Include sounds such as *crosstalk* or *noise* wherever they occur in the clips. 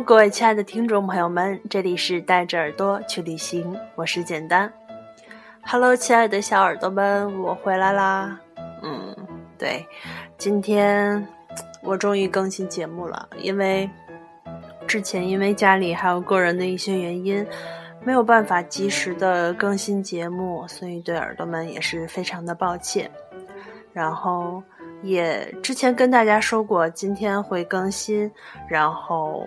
各位亲爱的听众朋友们，这里是带着耳朵去旅行，我是简单。Hello，亲爱的小耳朵们，我回来啦。嗯，对，今天我终于更新节目了，因为之前因为家里还有个人的一些原因，没有办法及时的更新节目，所以对耳朵们也是非常的抱歉。然后。也之前跟大家说过，今天会更新，然后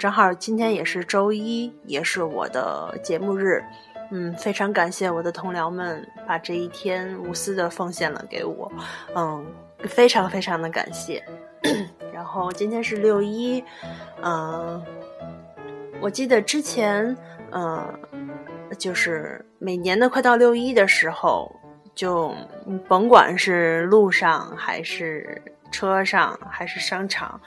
正好今天也是周一，也是我的节目日，嗯，非常感谢我的同僚们把这一天无私的奉献了给我，嗯，非常非常的感谢。*clears throat* 然后今天是六一，嗯，我记得之前，嗯，就是每年的快到六一的时候。就甭管是路上还是车上还是商场，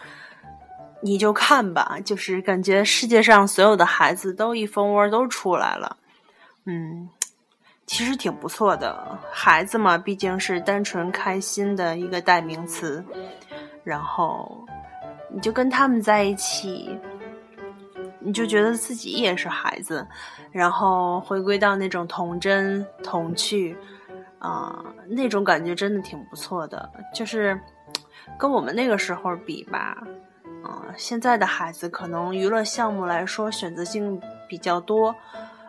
你就看吧，就是感觉世界上所有的孩子都一蜂窝都出来了，嗯，其实挺不错的。孩子嘛，毕竟是单纯开心的一个代名词，然后你就跟他们在一起，你就觉得自己也是孩子，然后回归到那种童真童趣。啊，那种感觉真的挺不错的，就是跟我们那个时候比吧，啊，现在的孩子可能娱乐项目来说选择性比较多，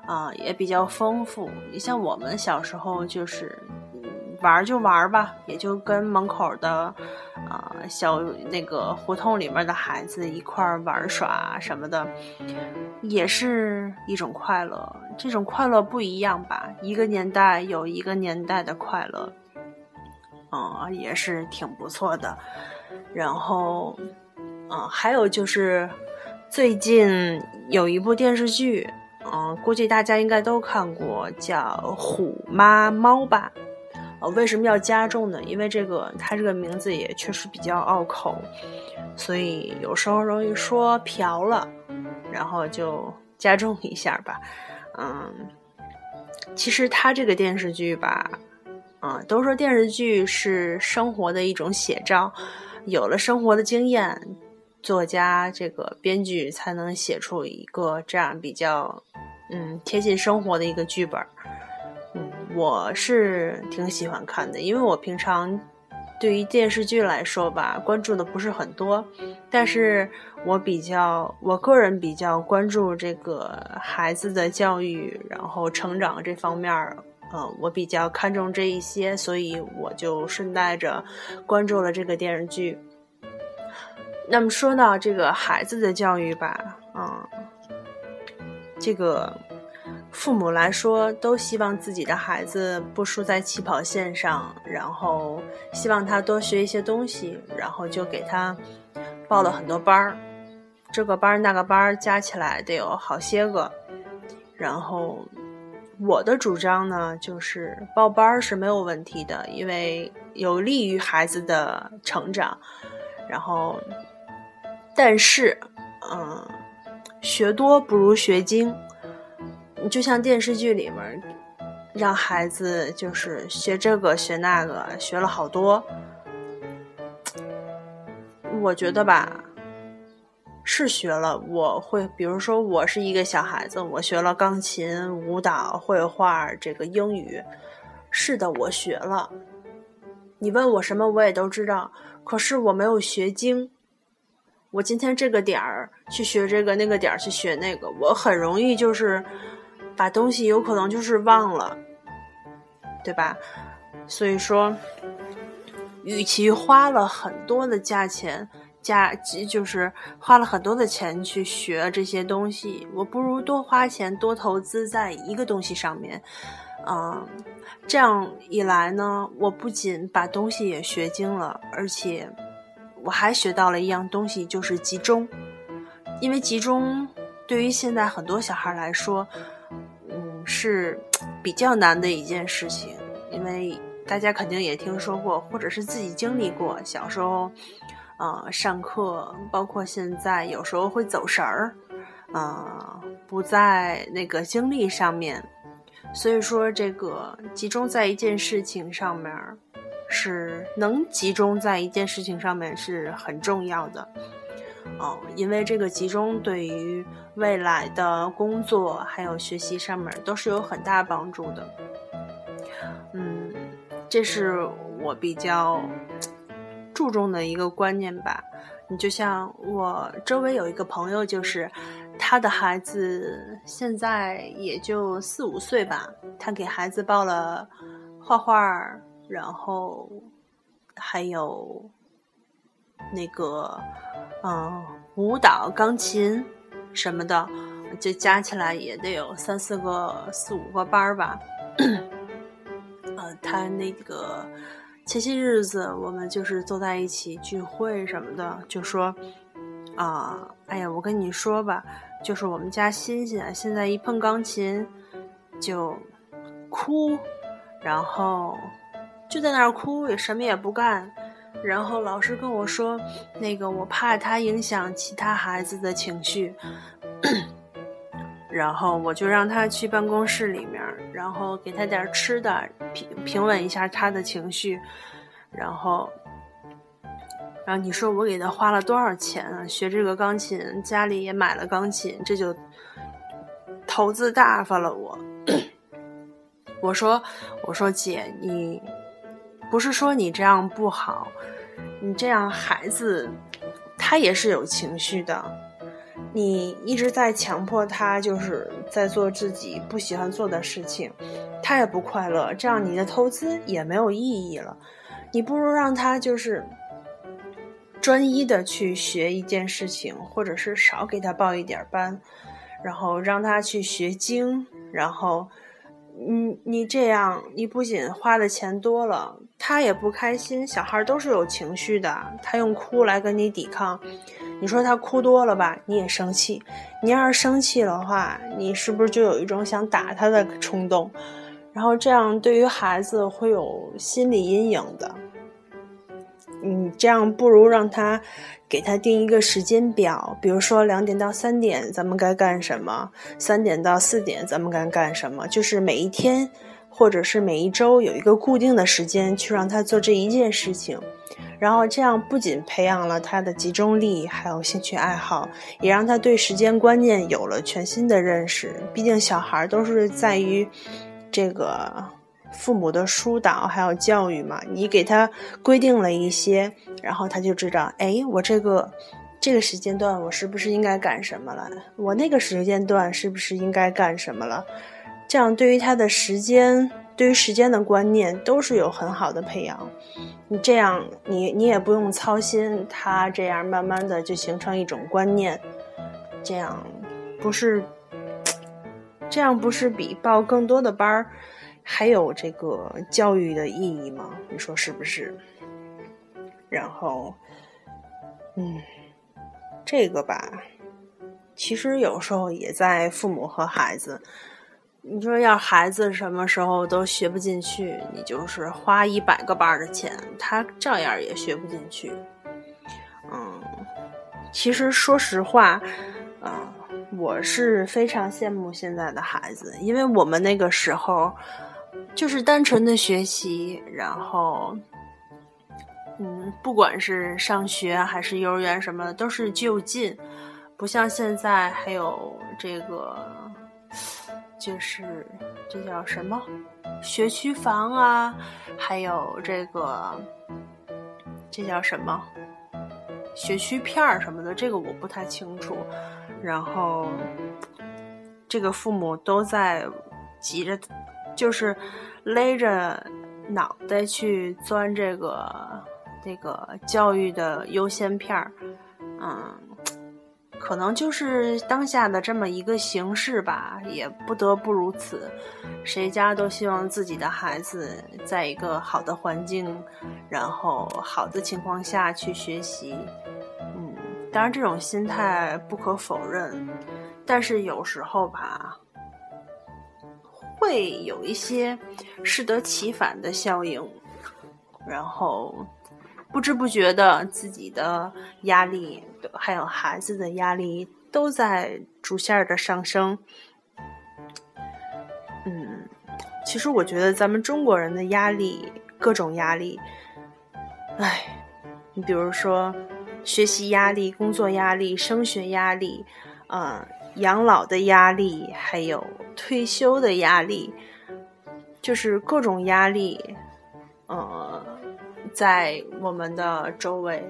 啊，也比较丰富。你像我们小时候就是。玩就玩吧，也就跟门口的，啊小那个胡同里面的孩子一块儿玩耍什么的，也是一种快乐。这种快乐不一样吧？一个年代有一个年代的快乐，嗯，也是挺不错的。然后，啊，还有就是最近有一部电视剧，嗯，估计大家应该都看过，叫《虎妈猫》爸》。呃。为什么要加重呢？因为这个，它这个名字也确实比较拗口，所以有时候容易说瓢了，然后就加重一下吧。嗯，其实它这个电视剧吧，啊，都说电视剧是生活的一种写照，有了生活的经验，作家这个编剧才能写出一个这样比较，嗯，贴近生活的一个剧本。嗯我是挺喜欢看的，因为我平常对于电视剧来说吧，关注的不是很多，但是我比较，我个人比较关注这个孩子的教育，然后成长这方面儿，嗯，我比较看重这一些，所以我就顺带着关注了这个电视剧。那么说到这个孩子的教育吧，嗯，这个。父母来说，都希望自己的孩子不输在起跑线上，然后希望他多学一些东西，然后就给他报了很多班儿，这个班儿那个班儿加起来得有好些个。然后我的主张呢，就是报班儿是没有问题的，因为有利于孩子的成长。然后，但是，嗯，学多不如学精。就像电视剧里面，让孩子就是学这个学那个，学了好多。我觉得吧，是学了。我会，比如说，我是一个小孩子，我学了钢琴、舞蹈、绘画，这个英语，是的，我学了。你问我什么，我也都知道。可是我没有学精。我今天这个点儿去学这个，那个点儿去学那个，我很容易就是。把东西有可能就是忘了，对吧？所以说，与其花了很多的价钱，价就是花了很多的钱去学这些东西，我不如多花钱多投资在一个东西上面。嗯，这样一来呢，我不仅把东西也学精了，而且我还学到了一样东西，就是集中。因为集中对于现在很多小孩来说。嗯是 *tsk* 比较难的一件事情，因为大家肯定也听说过，或者是自己经历过。小时候，呃，上课，包括现在，有时候会走神儿，呃，不在那个精力上面。所以说，这个集中在一件事情上面，是能集中在一件事情上面是很重要的。哦，因为这个集中对于未来的工作还有学习上面都是有很大帮助的。嗯，这是我比较注重的一个观念吧。你就像我周围有一个朋友，就是他的孩子现在也就四五岁吧，他给孩子报了画画，然后还有那个。嗯，舞蹈、钢琴什么的，就加起来也得有三四个、四五个班儿吧。呃，他那个前些日子，我们就是坐在一起聚会什么的，就说啊，哎呀，我跟你说吧，就是我们家欣欣现在一碰钢琴就哭，然后就在那儿哭，也什么也不干。然后老师跟我说，那个我怕他影响其他孩子的情绪，*clears throat* 然后我就让他去办公室里面，然后给他点吃的，平平稳一下他的情绪。然后，然后你说我给他花了多少钱啊？学这个钢琴，家里也买了钢琴，这就投资大发了。我，*clears throat* 我说，我说姐，你不是说你这样不好。你这样，孩子他也是有情绪的。你一直在强迫他，就是在做自己不喜欢做的事情，他也不快乐。这样你的投资也没有意义了。你不如让他就是专一的去学一件事情，或者是少给他报一点班，然后让他去学精，然后。你你这样，你不仅花的钱多了，他也不开心。小孩都是有情绪的，他用哭来跟你抵抗，你说他哭多了吧，你也生气。你要是生气的话，你是不是就有一种想打他的冲动？然后这样对于孩子会有心理阴影的。这样不如让他给他定一个时间表，比如说两点到三点咱们该干什么，三点到四点咱们该干什么，就是每一天或者是每一周有一个固定的时间去让他做这一件事情，然后这样不仅培养了他的集中力，还有兴趣爱好，也让他对时间观念有了全新的认识。毕竟小孩都是在于这个。父母的疏导还有教育嘛，你给他规定了一些，然后他就知道，哎，我这个这个时间段我是不是应该干什么了？我那个时间段是不是应该干什么了？这样对于他的时间，对于时间的观念都是有很好的培养。你这样，你你也不用操心，他这样慢慢的就形成一种观念，这样不是 *tsk* 这样不是比报更多的班儿？还有这个教育的意义吗？你说是不是？然后，嗯，这个吧，其实有时候也在父母和孩子。你说要孩子什么时候都学不进去，你就是花一百个班的钱，他照样也学不进去。嗯，其实说实话，啊，我是非常羡慕现在的孩子，因为我们那个时候。就是单纯的学习，然后，嗯，不管是上学还是幼儿园什么的，都是就近，不像现在还有这个，就是这叫什么学区房啊，还有这个，这叫什么学区片儿什么的，这个我不太清楚。然后，这个父母都在急着。就是勒着脑袋去钻这个这个教育的优先片儿，嗯，可能就是当下的这么一个形式吧，也不得不如此。谁家都希望自己的孩子在一个好的环境，然后好的情况下去学习。嗯，当然这种心态不可否认，但是有时候吧。会有一些适得其反的效应，然后不知不觉的，自己的压力还有孩子的压力都在逐线的上升。嗯，其实我觉得咱们中国人的压力，各种压力，哎，你比如说学习压力、工作压力、升学压力，呃，养老的压力，还有退休的压力，就是各种压力，呃，在我们的周围。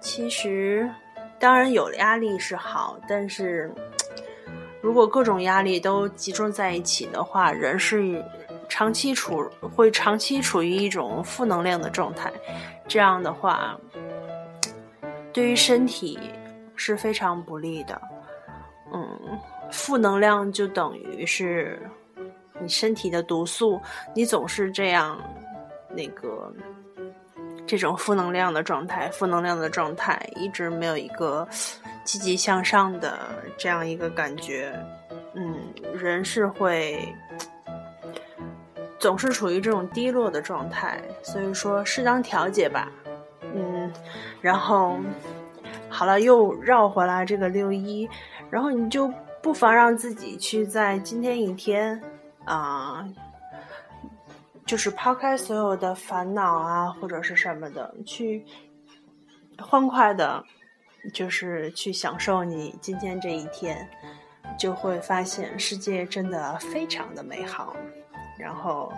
其实，当然有压力是好，但是如果各种压力都集中在一起的话，人是长期处会长期处于一种负能量的状态。这样的话，对于身体是非常不利的。嗯，负能量就等于是你身体的毒素，你总是这样那个。这种负能量的状态，负能量的状态一直没有一个积极向上的这样一个感觉，嗯，人是会总是处于这种低落的状态，所以说适当调节吧，嗯，然后好了，又绕回来这个六一，然后你就不妨让自己去在今天一天啊。就是抛开所有的烦恼啊，或者是什么的，去欢快的，就是去享受你今天这一天，就会发现世界真的非常的美好。然后，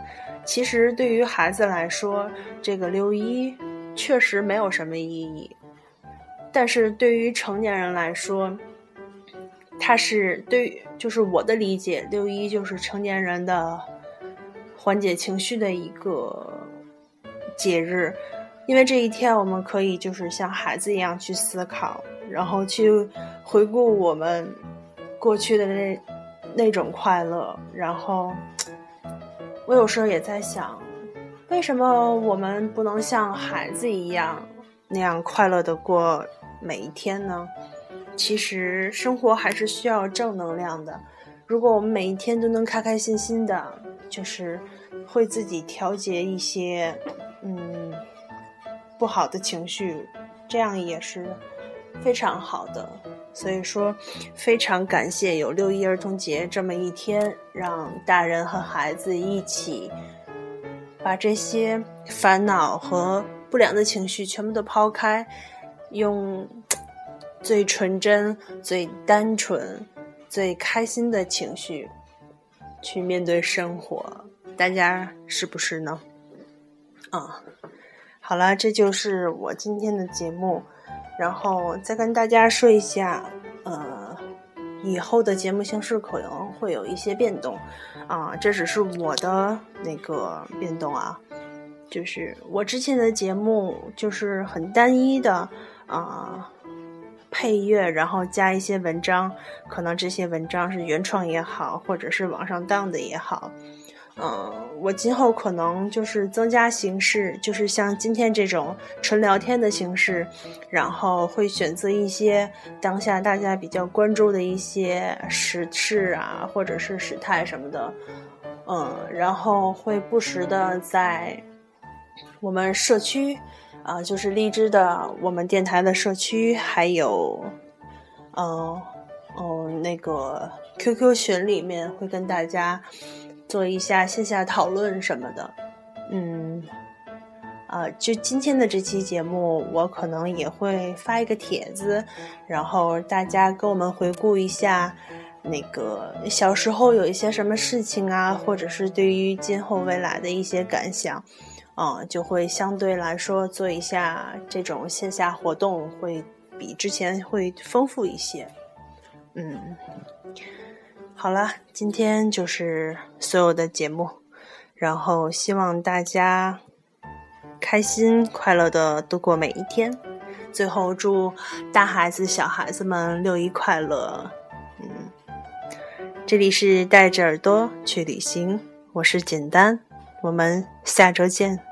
其实对于孩子来说，这个六一确实没有什么意义，但是对于成年人来说，它是对，就是我的理解，六一就是成年人的。缓解情绪的一个节日，因为这一天我们可以就是像孩子一样去思考，然后去回顾我们过去的那那种快乐。然后我有时候也在想，为什么我们不能像孩子一样那样快乐的过每一天呢？其实生活还是需要正能量的。如果我们每一天都能开开心心的。就是会自己调节一些嗯不好的情绪，这样也是非常好的。所以说，非常感谢有六一儿童节这么一天，让大人和孩子一起把这些烦恼和不良的情绪全部都抛开，用最纯真、最单纯、最开心的情绪。去面对生活，大家是不是呢？啊，好了，这就是我今天的节目，然后再跟大家说一下，呃，以后的节目形式可能会有一些变动，啊，这只是我的那个变动啊，就是我之前的节目就是很单一的，啊。配乐，然后加一些文章，可能这些文章是原创也好，或者是网上当的也好，嗯，我今后可能就是增加形式，就是像今天这种纯聊天的形式，然后会选择一些当下大家比较关注的一些时事啊，或者是时态什么的，嗯，然后会不时的在我们社区。啊，就是荔枝的我们电台的社区，还有，嗯嗯，那个 QQ 群里面会跟大家做一下线下讨论什么的。嗯，啊，就今天的这期节目，我可能也会发一个帖子，然后大家跟我们回顾一下那个小时候有一些什么事情啊，或者是对于今后未来的一些感想。嗯，就会相对来说做一下这种线下活动，会比之前会丰富一些。嗯，好了，今天就是所有的节目，然后希望大家开心快乐的度过每一天。最后祝大孩子、小孩子们六一快乐。嗯，这里是带着耳朵去旅行，我是简单，我们下周见。